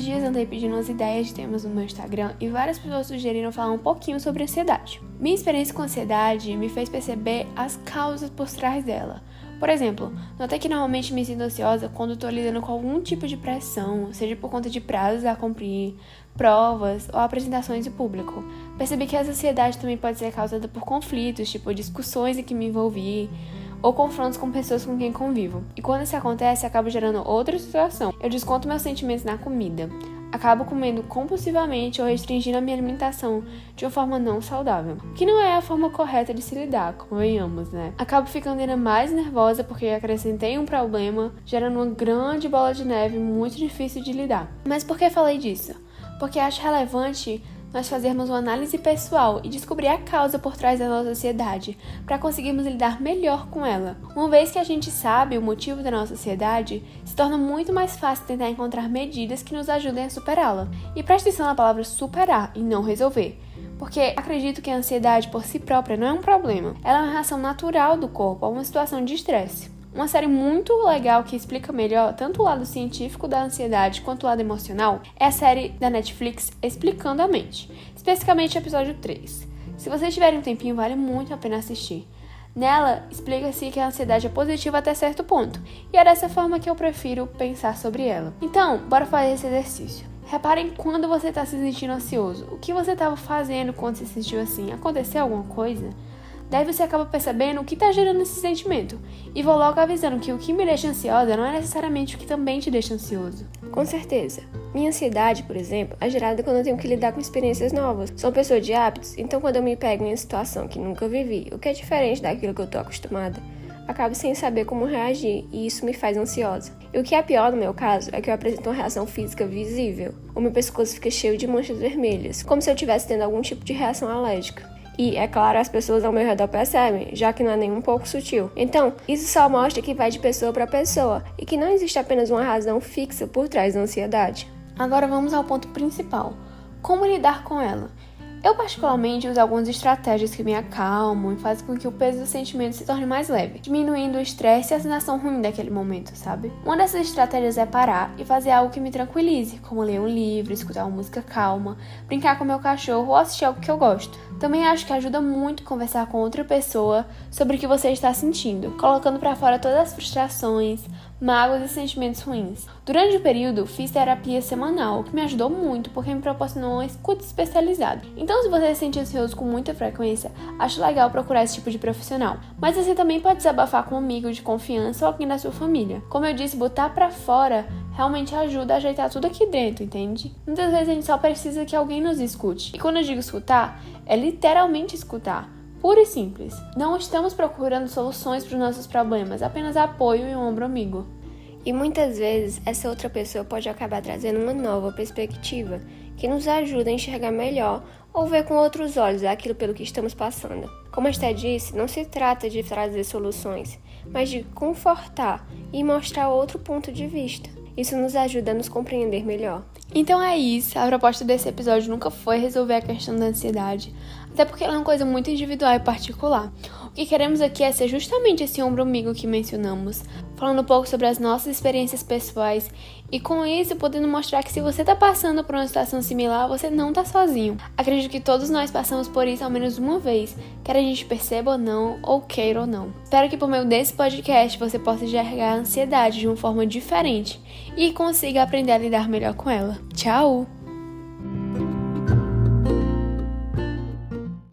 Esses dias andei pedindo umas ideias de temas no meu Instagram e várias pessoas sugeriram falar um pouquinho sobre ansiedade. Minha experiência com ansiedade me fez perceber as causas por trás dela. Por exemplo, notei que normalmente me sinto ansiosa quando estou lidando com algum tipo de pressão, seja por conta de prazos a cumprir, provas ou apresentações em público. Percebi que essa ansiedade também pode ser causada por conflitos, tipo discussões em que me envolvi, ou confrontos com pessoas com quem convivo. E quando isso acontece, acaba gerando outra situação. Eu desconto meus sentimentos na comida. Acabo comendo compulsivamente ou restringindo a minha alimentação de uma forma não saudável. Que não é a forma correta de se lidar, convenhamos, né? Acabo ficando ainda mais nervosa porque acrescentei um problema, gerando uma grande bola de neve muito difícil de lidar. Mas por que falei disso? Porque acho relevante nós fazermos uma análise pessoal e descobrir a causa por trás da nossa ansiedade, para conseguirmos lidar melhor com ela. Uma vez que a gente sabe o motivo da nossa ansiedade, se torna muito mais fácil tentar encontrar medidas que nos ajudem a superá-la. E preste atenção na palavra superar e não resolver. Porque acredito que a ansiedade por si própria não é um problema. Ela é uma reação natural do corpo a uma situação de estresse. Uma série muito legal que explica melhor tanto o lado científico da ansiedade quanto o lado emocional é a série da Netflix Explicando a Mente, especificamente o episódio 3. Se vocês tiverem um tempinho, vale muito a pena assistir. Nela, explica-se que a ansiedade é positiva até certo ponto, e é dessa forma que eu prefiro pensar sobre ela. Então, bora fazer esse exercício. Reparem quando você está se sentindo ansioso. O que você estava fazendo quando se sentiu assim? Aconteceu alguma coisa? Daí você acaba percebendo o que está gerando esse sentimento. E vou logo avisando que o que me deixa ansiosa não é necessariamente o que também te deixa ansioso. Com certeza. Minha ansiedade, por exemplo, é gerada quando eu tenho que lidar com experiências novas. Sou pessoa de hábitos, então quando eu me pego em uma situação que nunca vivi, o que é diferente daquilo que eu estou acostumada, acabo sem saber como reagir e isso me faz ansiosa. E o que é pior no meu caso é que eu apresento uma reação física visível. O meu pescoço fica cheio de manchas vermelhas, como se eu estivesse tendo algum tipo de reação alérgica. E, é claro, as pessoas ao meu redor percebem, já que não é nem um pouco sutil. Então, isso só mostra que vai de pessoa para pessoa e que não existe apenas uma razão fixa por trás da ansiedade. Agora vamos ao ponto principal: como lidar com ela? Eu, particularmente, uso algumas estratégias que me acalmam e fazem com que o peso dos sentimentos se torne mais leve, diminuindo o estresse e a sensação ruim daquele momento, sabe? Uma dessas estratégias é parar e fazer algo que me tranquilize, como ler um livro, escutar uma música calma, brincar com meu cachorro ou assistir algo que eu gosto. Também acho que ajuda muito conversar com outra pessoa sobre o que você está sentindo, colocando para fora todas as frustrações, mágoas e sentimentos ruins. Durante o período, fiz terapia semanal, o que me ajudou muito porque me proporcionou uma escuta especializada. Então, se você se sente ansioso com muita frequência, acho legal procurar esse tipo de profissional. Mas você também pode desabafar com um amigo de confiança ou alguém da sua família. Como eu disse, botar para fora realmente ajuda a ajeitar tudo aqui dentro, entende? Muitas vezes a gente só precisa que alguém nos escute. E quando eu digo escutar, é literalmente escutar. Puro e simples. Não estamos procurando soluções para os nossos problemas, apenas apoio e um ombro amigo. E muitas vezes essa outra pessoa pode acabar trazendo uma nova perspectiva que nos ajuda a enxergar melhor ou ver com outros olhos aquilo pelo que estamos passando. Como Esté disse, não se trata de trazer soluções, mas de confortar e mostrar outro ponto de vista. Isso nos ajuda a nos compreender melhor. Então é isso, a proposta desse episódio nunca foi resolver a questão da ansiedade, até porque ela é uma coisa muito individual e particular. O que queremos aqui é ser justamente esse ombro amigo que mencionamos, falando um pouco sobre as nossas experiências pessoais e com isso podendo mostrar que se você está passando por uma situação similar, você não está sozinho. Acredito que todos nós passamos por isso ao menos uma vez, quer a gente perceba ou não, ou queira ou não. Espero que por meio desse podcast você possa enxergar a ansiedade de uma forma diferente e consiga aprender a lidar melhor com ela. Tchau!